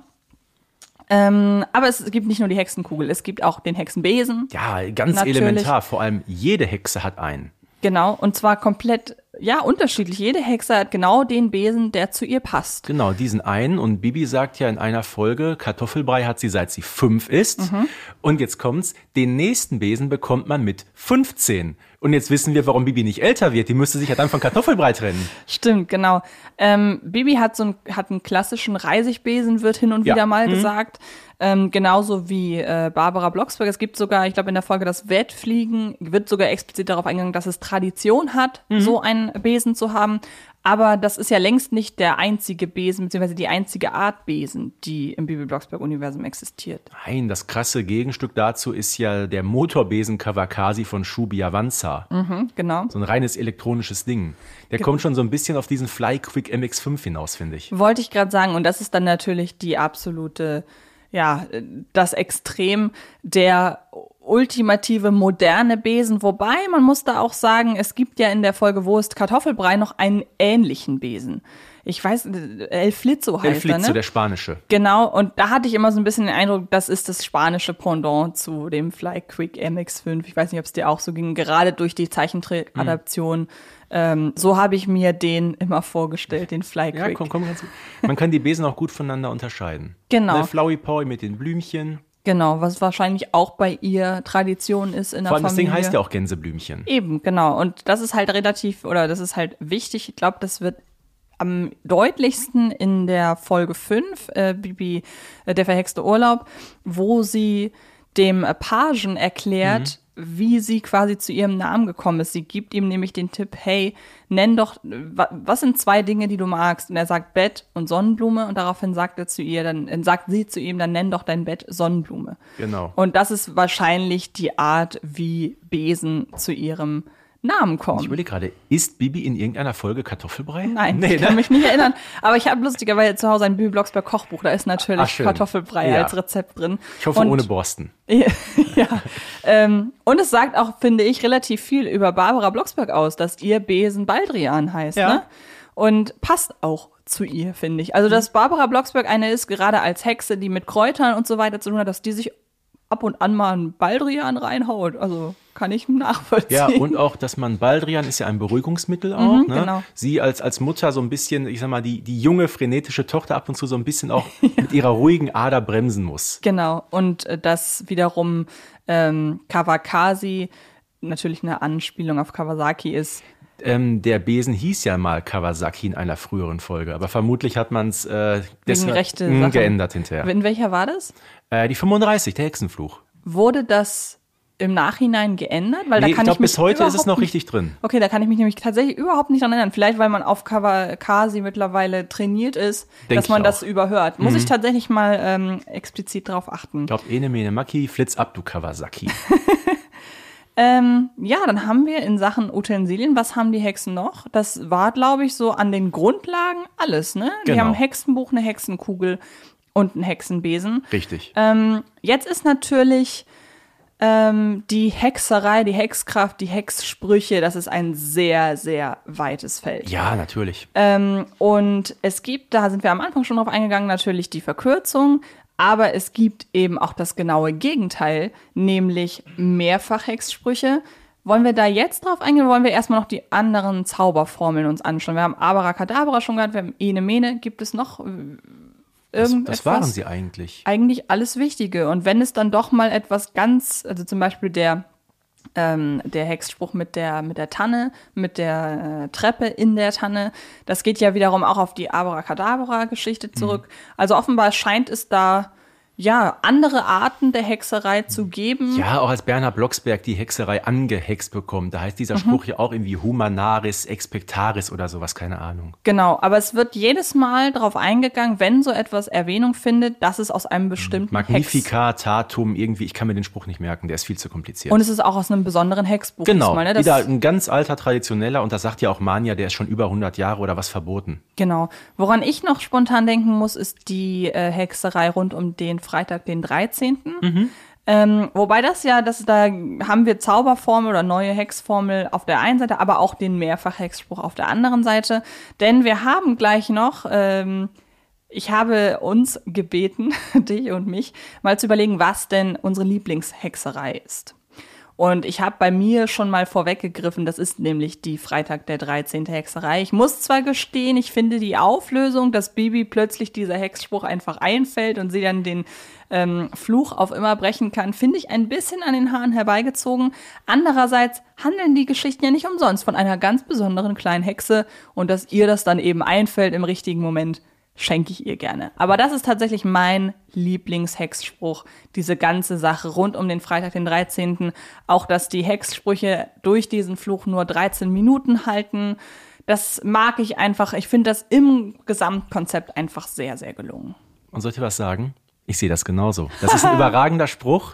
Ähm, aber es gibt nicht nur die Hexenkugel, es gibt auch den Hexenbesen. ja, ganz Natürlich. elementar. Vor allem jede Hexe hat einen. Genau, und zwar komplett, ja, unterschiedlich. Jede Hexe hat genau den Besen, der zu ihr passt. Genau, diesen einen. Und Bibi sagt ja in einer Folge, Kartoffelbrei hat sie seit sie fünf ist. Mhm. Und jetzt kommt's, den nächsten Besen bekommt man mit 15. Und jetzt wissen wir, warum Bibi nicht älter wird. Die müsste sich ja dann von Kartoffelbrei trennen. Stimmt, genau. Ähm, Bibi hat so einen, hat einen klassischen Reisigbesen, wird hin und Ja. wieder mal gesagt. Ähm, genauso wie äh, Barbara Blocksberg. Es gibt sogar, ich glaube, in der Folge das Wettfliegen wird sogar explizit darauf eingegangen, dass es Tradition hat, so einen Besen zu haben. Aber das ist ja längst nicht der einzige Besen, beziehungsweise die einzige Art Besen, die im Bibi Blocksberg-Universum existiert. Nein, das krasse Gegenstück dazu ist ja der Motorbesen Kawakasi von Shubi Avanza. Hm, genau. So ein reines elektronisches Ding. Der kommt schon so ein bisschen auf diesen Fly Quick MX5 hinaus, finde ich. Wollte ich gerade sagen, und das ist dann natürlich die absolute, ja, das Extrem der ultimative moderne Besen. Wobei, man muss da auch sagen, es gibt ja in der Folge Wo ist Kartoffelbrei noch einen ähnlichen Besen. Ich weiß, El Flitzo El heißt er, Flitzo, ne? der spanische. Genau, und da hatte ich immer so ein bisschen den Eindruck, das ist das spanische Pendant zu dem Fly Quick MX5. Ich weiß nicht, ob es dir auch so ging, gerade durch die Zeichentrick-Adaption. Ähm, so habe ich mir den immer vorgestellt, den Fly Quick. Ja, komm, komm, ganz gut. Man kann die Besen auch gut voneinander unterscheiden. Genau. Ne, Flowey Powy mit den Blümchen. Genau, was wahrscheinlich auch bei ihr Tradition ist in der Vor allem das Familie. Ding heißt ja auch Gänseblümchen. Eben, genau. Und das ist halt relativ, oder das ist halt wichtig. Ich glaube, das wird am deutlichsten in der Folge 5, äh, Bibi, äh, der verhexte Urlaub, wo sie dem Pagen erklärt, wie sie quasi zu ihrem Namen gekommen ist. Sie gibt ihm nämlich den Tipp, hey, nenn doch, wa- was sind zwei Dinge, die du magst? Und er sagt Bett und Sonnenblume und daraufhin sagt er zu ihr, dann äh, sagt sie zu ihm, dann nenn doch dein Bett Sonnenblume. Genau. Und das ist wahrscheinlich die Art, wie Besen zu ihrem Namen Ich kommen. überlege gerade, ist Bibi in irgendeiner Folge Kartoffelbrei? Nein, nee, ich kann ne? mich nicht erinnern. Aber ich habe lustigerweise zu Hause ein Bibi Blocksberg Kochbuch. Da ist natürlich Ach. Kartoffelbrei Ja. als Rezept drin. Ich hoffe Und- ohne Borsten. (laughs) ja. Ähm, und es sagt auch, finde ich, relativ viel über Barbara Blocksberg aus, dass ihr Besen Baldrian heißt. Ja. Ne? Und passt auch zu ihr, finde ich. Also, dass Barbara Blocksberg eine ist, gerade als Hexe, die mit Kräutern und so weiter zu tun hat, dass die sich ab und an mal einen Baldrian reinhaut. Also, kann ich nachvollziehen. Ja, und auch, dass man Baldrian ist ja ein Beruhigungsmittel auch. ne? genau. Sie als, als Mutter so ein bisschen, ich sag mal, die, die junge, frenetische Tochter ab und zu so ein bisschen auch (laughs) mit ihrer ruhigen Ader bremsen muss. Genau, und äh, das wiederum ähm, Kawakasi natürlich eine Anspielung auf Kawasaki ist. Ähm, der Besen hieß ja mal Kawasaki in einer früheren Folge, aber vermutlich hat man es äh, Sachen. geändert hinterher. In welcher war das? Äh, die 35, der Hexenfluch. Wurde das im Nachhinein geändert? Weil da Nee, kann ich glaube, bis heute ist es noch richtig drin. Okay, da kann ich mich nämlich tatsächlich überhaupt nicht dran erinnern. Vielleicht, weil man auf Kawakasi mittlerweile trainiert ist, Denk dass man das auch. Mhm. überhört. Muss ich tatsächlich mal ähm, explizit drauf achten. Ich glaube, Ene Mene Maki, Flitz ab, du Kawasaki. (laughs) Ähm, ja, dann haben wir in Sachen Utensilien, was haben die Hexen noch? Das war, glaube ich, so an den Grundlagen alles, ne? Die Genau. haben ein Hexenbuch, eine Hexenkugel und einen Hexenbesen. Richtig. Ähm, jetzt ist natürlich ähm, die Hexerei, die Hexkraft, die Hexsprüche, das ist ein sehr, sehr weites Feld. ja, natürlich. Ähm, und es gibt, da sind wir am Anfang schon drauf eingegangen, natürlich die Verkürzung, aber es gibt eben auch das genaue Gegenteil, nämlich Mehrfach-Hexsprüche. Wollen wir da jetzt drauf eingehen wollen wir erstmal noch die anderen Zauberformeln uns anschauen? Wir haben Abracadabra schon gehört, wir haben Ene Mene. Gibt es noch äh, Das, waren sie eigentlich. eigentlich alles Wichtige. Und wenn es dann doch mal etwas ganz, also zum Beispiel der, ähm, der Hexspruch mit der, mit der Tanne, mit der äh, Treppe in der Tanne, das geht ja wiederum auch auf die Abracadabra-Geschichte zurück. Also offenbar scheint es da ja andere Arten der Hexerei zu geben. Ja, auch als Bernhard Blocksberg die Hexerei angehext bekommt. Da heißt Mhm. dieser Spruch ja auch irgendwie Humanaris Expectaris oder sowas, keine Ahnung. Genau, aber es wird jedes Mal darauf eingegangen, wenn so etwas Erwähnung findet, dass es aus einem bestimmten Hex Magnifica, Tatum, irgendwie, ich kann mir den Spruch nicht merken, der ist viel zu kompliziert. und es ist auch aus einem besonderen Hexbuch. genau, diesmal, ne? Das- wieder ein ganz alter, traditioneller und das sagt ja auch Mania, der ist schon über 100 Jahre oder was verboten. Genau. Woran ich noch spontan denken muss, ist die äh, Hexerei rund um den Freitag, den 13. Ähm, wobei das ja, das, da haben wir Zauberformel oder neue Hexformel auf der einen Seite, aber auch den Mehrfach-Hexspruch auf der anderen Seite. Denn wir haben gleich noch, ähm, ich habe uns gebeten, (laughs) dich und mich, mal zu überlegen, was denn unsere Lieblingshexerei ist. Und ich habe bei mir schon mal vorweggegriffen, das ist nämlich die Freitag der 13. Hexerei. Ich muss zwar gestehen, ich finde die Auflösung, dass Bibi plötzlich dieser Hexspruch einfach einfällt und sie dann den ähm, Fluch auf immer brechen kann, finde ich ein bisschen an den Haaren herbeigezogen. Andererseits handeln die Geschichten ja nicht umsonst von einer ganz besonderen kleinen Hexe und dass ihr das dann eben einfällt im richtigen Moment, schenke ich ihr gerne. Aber das ist tatsächlich mein Lieblingshexspruch. Diese ganze Sache rund um den Freitag, den 13. Auch, dass die Hexsprüche durch diesen Fluch nur 13 Minuten halten. Das mag ich einfach. Ich finde das im Gesamtkonzept einfach sehr, sehr gelungen. Und soll ich dir was sagen? Ich sehe das genauso. Das ist ein (laughs) überragender Spruch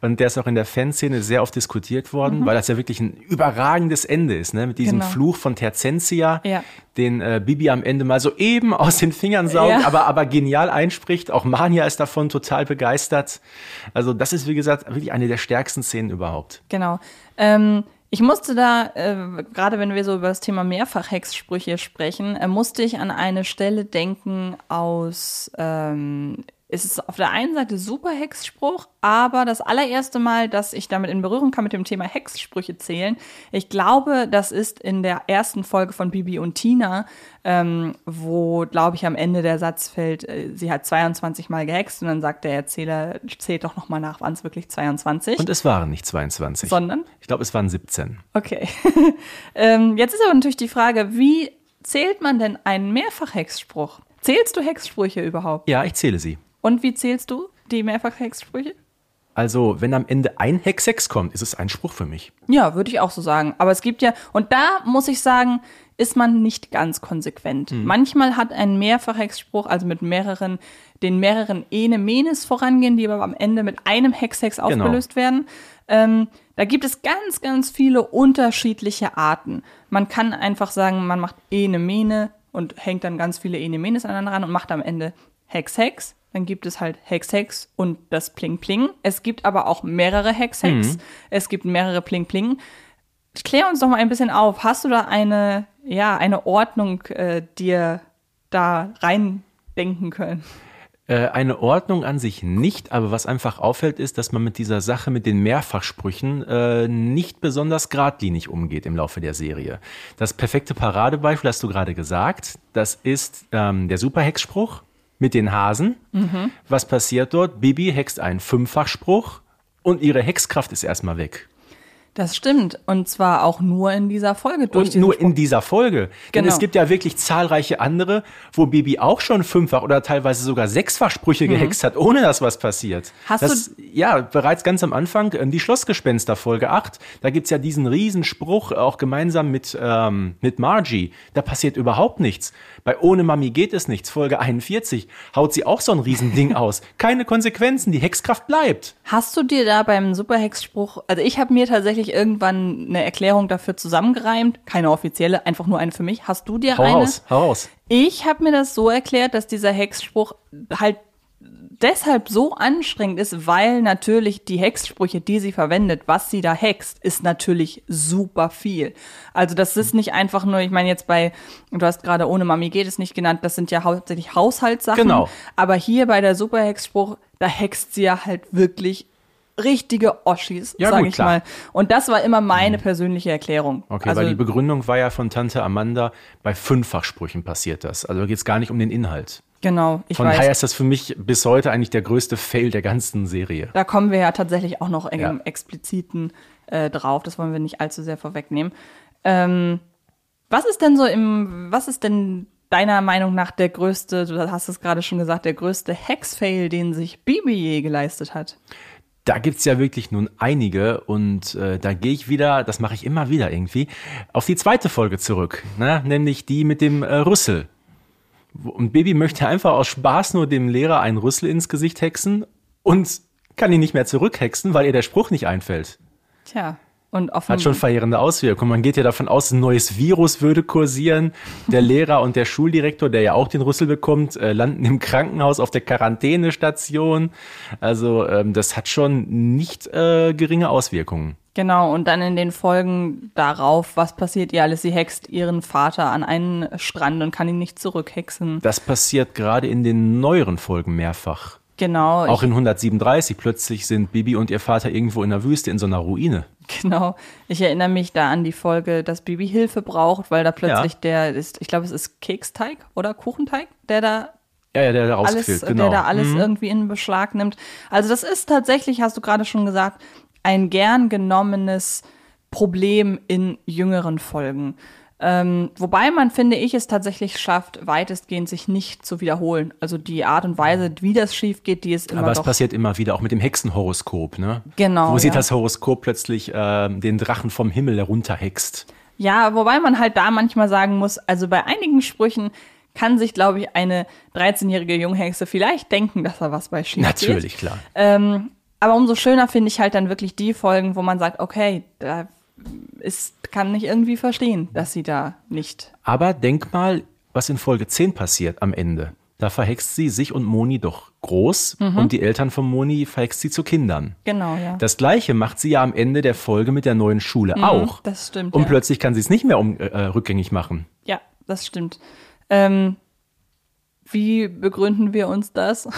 und der ist auch in der Fanszene sehr oft diskutiert worden, weil das ja wirklich ein überragendes Ende ist, ne? Mit diesem Genau. Fluch von Terzentia, Ja. den äh, Bibi am Ende mal so eben aus den Fingern saugt, Ja. aber, aber genial einspricht. Auch Mania ist davon total begeistert. Also das ist, wie gesagt, wirklich eine der stärksten Szenen überhaupt. Genau. Ähm, ich musste da, äh, gerade wenn wir so über das Thema Mehrfach-Hexsprüche sprechen, äh, musste ich an eine Stelle denken aus, ähm, es ist auf der einen Seite super Hexspruch, aber das allererste Mal, dass ich damit in Berührung kam mit dem Thema Hexsprüche zählen, ich glaube, das ist in der ersten Folge von Bibi und Tina, ähm, wo, glaube ich, am Ende der Satz fällt, äh, sie hat 22 Mal gehext und dann sagt der Erzähler, zählt doch nochmal nach, waren es wirklich 22? Und es waren nicht 22. Sondern? Ich glaube, es waren 17. Okay. (laughs) ähm, jetzt ist aber natürlich die Frage, wie zählt man denn einen Mehrfach-Hexspruch? Zählst du Hexsprüche überhaupt? Ja, ich zähle sie. Und wie zählst du die Mehrfach-Hexsprüche? Also, wenn am Ende ein Hexex kommt, ist es ein Spruch für mich. Ja, würde ich auch so sagen. Aber es gibt ja, und da muss ich sagen, ist man nicht ganz konsequent. Manchmal hat ein Mehrfach-Hexspruch, also mit mehreren, den mehreren Ene Menes vorangehen, die aber am Ende mit einem Hexhex aufgelöst werden. Ähm, da gibt es ganz, ganz viele unterschiedliche Arten. Man kann einfach sagen, man macht Ene Mene und hängt dann ganz viele Ene Menes aneinander ran und macht am Ende Hex Hex. Dann gibt es halt Hex Hex und das Pling Pling. Es gibt aber auch mehrere Hex Hex. Es gibt mehrere Pling Pling. Klär uns doch mal ein bisschen auf. Hast du da eine, ja, eine Ordnung äh, dir da reindenken können? Äh, eine Ordnung an sich nicht, aber was einfach auffällt, ist, dass man mit dieser Sache mit den Mehrfachsprüchen äh, nicht besonders geradlinig umgeht im Laufe der Serie. Das perfekte Paradebeispiel hast du gerade gesagt. Das ist ähm, der Superhexspruch mit den Hasen. Was passiert dort? Bibi hext einen Fünffachspruch und ihre Hexkraft ist erstmal weg. Das stimmt. Und zwar auch nur in dieser Folge durch Und nur Spruch. in dieser Folge. Denn Genau. es gibt ja wirklich zahlreiche andere, wo Bibi auch schon fünffach oder teilweise sogar sechsfach Sprüche gehext hat, ohne dass was passiert. Mhm. Hast das, ja, bereits ganz am Anfang, die Schlossgespenster Folge 8, da gibt's ja diesen Riesenspruch, auch gemeinsam mit, ähm, mit Margie. Da passiert überhaupt nichts. Bei Ohne Mami geht es nichts, Folge 41, haut sie auch so ein Riesending (laughs) aus. Keine Konsequenzen, die Hexkraft bleibt. Hast du dir da beim Superhexspruch, also ich habe mir tatsächlich irgendwann eine Erklärung dafür zusammengereimt. Keine offizielle, einfach nur eine für mich. Hast du dir Hau eine? raus, hau raus. Ich habe mir das so erklärt, dass dieser Hexspruch halt deshalb so anstrengend ist, weil natürlich die Hexsprüche, die sie verwendet, was sie da hext, ist natürlich super viel. Also das ist nicht einfach nur, ich meine jetzt bei, du hast gerade ohne Mami geht es nicht genannt, das sind ja hauptsächlich Haushaltssachen. Genau. Aber hier bei der Superhexspruch, da hext sie ja halt wirklich richtige Oschis, Ja, sag gut, ich klar. Mhm. mal. Und das war immer meine persönliche Erklärung. Okay, also, weil die Begründung war ja von Tante Amanda, bei Fünffachsprüchen passiert das. Also geht es gar nicht um den Inhalt. Genau, ich Von weiß. daher ist das für mich bis heute eigentlich der größte Fail der ganzen Serie. Da kommen wir ja tatsächlich auch noch Ja. expliziten äh, drauf. Das wollen wir nicht allzu sehr vorwegnehmen. Ähm, was ist denn so im, was ist denn deiner Meinung nach der größte, du hast es gerade schon gesagt, der größte Hex-Fail, den sich Bibi je geleistet hat? Da gibt's ja wirklich nun einige und äh, da gehe ich wieder, das mache ich immer wieder irgendwie, auf die zweite Folge zurück, ne? nämlich die mit dem äh, Rüssel. Und Baby möchte einfach aus Spaß nur dem Lehrer einen Rüssel ins Gesicht hexen und kann ihn nicht mehr zurückhexen, weil ihr der Spruch nicht einfällt. Tja, und offen. Hat schon verheerende Auswirkungen. Man geht ja davon aus, ein neues Virus würde kursieren. Der Lehrer und der Schuldirektor, der ja auch den Rüssel bekommt, äh, landen im Krankenhaus auf der Quarantänestation. Also ähm, das hat schon nicht äh, geringe Auswirkungen. Genau, und dann in den Folgen darauf, was passiert ihr alles? Sie hext ihren Vater an einen Strand und kann ihn nicht zurückhexen. Das passiert gerade in den neueren Folgen mehrfach. Genau. Auch in 137 plötzlich sind Bibi und ihr Vater irgendwo in der Wüste in so einer Ruine. Genau. Ich erinnere mich da an die Folge, dass Bibi Hilfe braucht, weil da plötzlich Ja. der ist, ich glaube, es ist Keksteig oder Kuchenteig, der da Ja, ja, der da alles, rausquillt, genau. der da alles irgendwie in Beschlag nimmt. Also das ist tatsächlich, hast du gerade schon gesagt, ein gern genommenes Problem in jüngeren Folgen. Ähm, wobei man, finde ich, es tatsächlich schafft, weitestgehend sich nicht zu wiederholen. Also die Art und Weise, wie das schief geht, die ist immer Aber es passiert immer wieder, auch mit dem Hexenhoroskop, ne? Genau, Wo sie ja. das Horoskop plötzlich ähm, den Drachen vom Himmel herunterhext. Ja, wobei man halt da manchmal sagen muss, also bei einigen Sprüchen kann sich, glaube ich, eine 13-jährige Junghexe vielleicht denken, dass da was bei schief geht. Natürlich, klar. Aber umso schöner finde ich halt dann wirklich die Folgen, wo man sagt, okay, da ist, kann ich irgendwie verstehen, dass sie da nicht. Aber denk mal, was in Folge 10 passiert am Ende. Da verhext sie sich und Moni doch groß und die Eltern von Moni verhext sie zu Kindern. Genau, ja. Das gleiche macht sie ja am Ende der Folge mit der neuen Schule auch. das stimmt, Und ja. plötzlich kann sie es nicht mehr um, äh, rückgängig machen. Ja, das stimmt. Ähm, wie begründen wir uns das?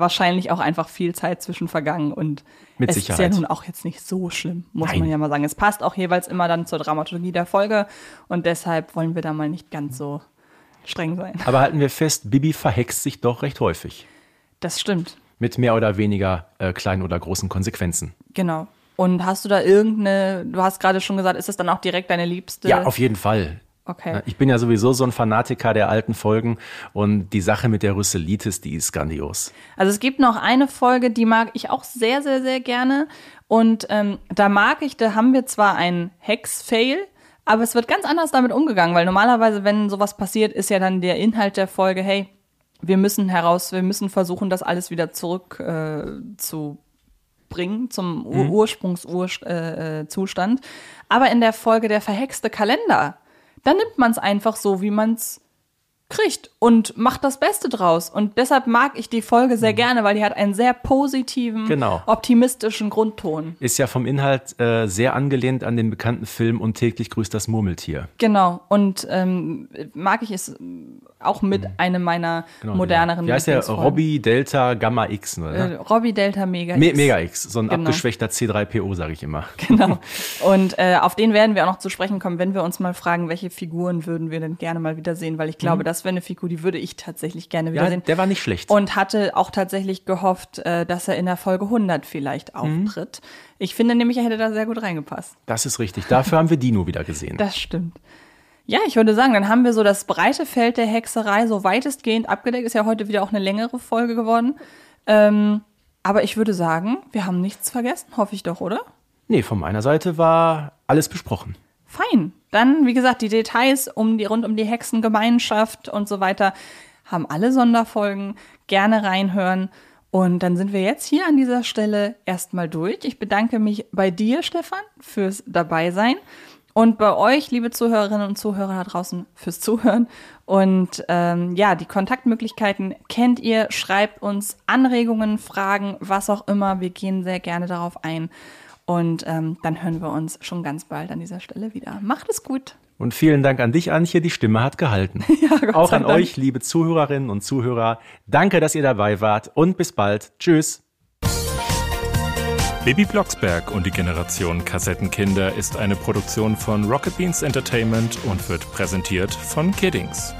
Wahrscheinlich auch einfach viel Zeit zwischen vergangen und Mit es ist ja Sicherheit. nun auch jetzt nicht so schlimm, muss Nein. man ja mal sagen. Es passt auch jeweils immer dann zur Dramaturgie der Folge und deshalb wollen wir da mal nicht ganz so streng sein. Aber halten wir fest, Bibi verhext sich doch recht häufig. Das stimmt, Mit mehr oder weniger äh, kleinen oder großen Konsequenzen. genau. Und hast du da irgendeine, du hast gerade schon gesagt, ist das dann auch direkt deine Liebste? Ja, auf jeden Fall. Okay. Ich bin ja sowieso so ein Fanatiker der alten Folgen und die Sache mit der Rüsselitis, die ist grandios. Also es gibt noch eine Folge, die mag ich auch sehr, sehr, sehr gerne. Und ähm, da mag ich, da haben wir zwar einen Hex-Fail, aber es wird ganz anders damit umgegangen, weil normalerweise, wenn sowas passiert, ist ja dann der Inhalt der Folge, hey, wir müssen heraus, wir müssen versuchen, das alles wieder zurück äh, zu bringen zum Ur Ursprungszustand. Äh, Zustand. Aber in der Folge der verhexte Kalender, da nimmt man es einfach so, wie man es kriegt und macht das Beste draus. Und deshalb mag ich die Folge sehr gerne, weil die hat einen sehr positiven, Genau. optimistischen Grundton. Ist ja vom Inhalt äh, sehr angelehnt an den bekannten Film Und täglich grüßt das Murmeltier. Genau. Und ähm, mag ich es auch mit einem meiner Genau, moderneren Wie heißt der? Robby Delta Gamma X, Äh, oder? Robby Delta Mega Me X. Mega X, so ein Genau. abgeschwächter C3PO, sage ich immer. (laughs) Genau. (laughs) Und äh, auf den werden wir auch noch zu sprechen kommen, wenn wir uns mal fragen, welche Figuren würden wir denn gerne mal wiedersehen, weil ich glaube, das wäre eine Figur, die würde ich tatsächlich gerne Mhm. Ja, wiedersehen. der war nicht schlecht. Und hatte auch tatsächlich gehofft, äh, dass er in der Folge 100 vielleicht Mhm. auftritt. Ich finde nämlich, er hätte da sehr gut reingepasst. Das ist richtig. Dafür haben wir Dino wieder gesehen. (laughs) Das stimmt. Ja, ich würde sagen, dann haben wir so das breite Feld der Hexerei so weitestgehend abgedeckt. Ist ja heute wieder auch eine längere Folge geworden. Ähm, aber ich würde sagen, wir haben nichts vergessen, hoffe ich doch, oder? Nee, von meiner Seite war alles besprochen. Fein. Dann, wie gesagt, die Details um die, rund um die Hexengemeinschaft und so weiter haben alle Sonderfolgen. Gerne reinhören. Und dann sind wir jetzt hier an dieser Stelle erstmal durch. Ich bedanke mich bei dir, Stefan, fürs Dabeisein. Und bei euch, liebe Zuhörerinnen und Zuhörer da draußen, fürs Zuhören. Und ähm, ja, die Kontaktmöglichkeiten kennt ihr. Schreibt uns Anregungen, Fragen, was auch immer. Wir gehen sehr gerne darauf ein. Und ähm, dann hören wir uns schon ganz bald an dieser Stelle wieder. Macht es gut. Und vielen Dank an dich, Antje. Die Stimme hat gehalten. (laughs) Ja, Gott Auch an Dank. euch, liebe Zuhörerinnen und Zuhörer. Danke, dass ihr dabei wart und bis bald. Tschüss. Baby Blocksberg und die Generation Kassettenkinder ist eine Produktion von Rocket Beans Entertainment und wird präsentiert von Kiddings.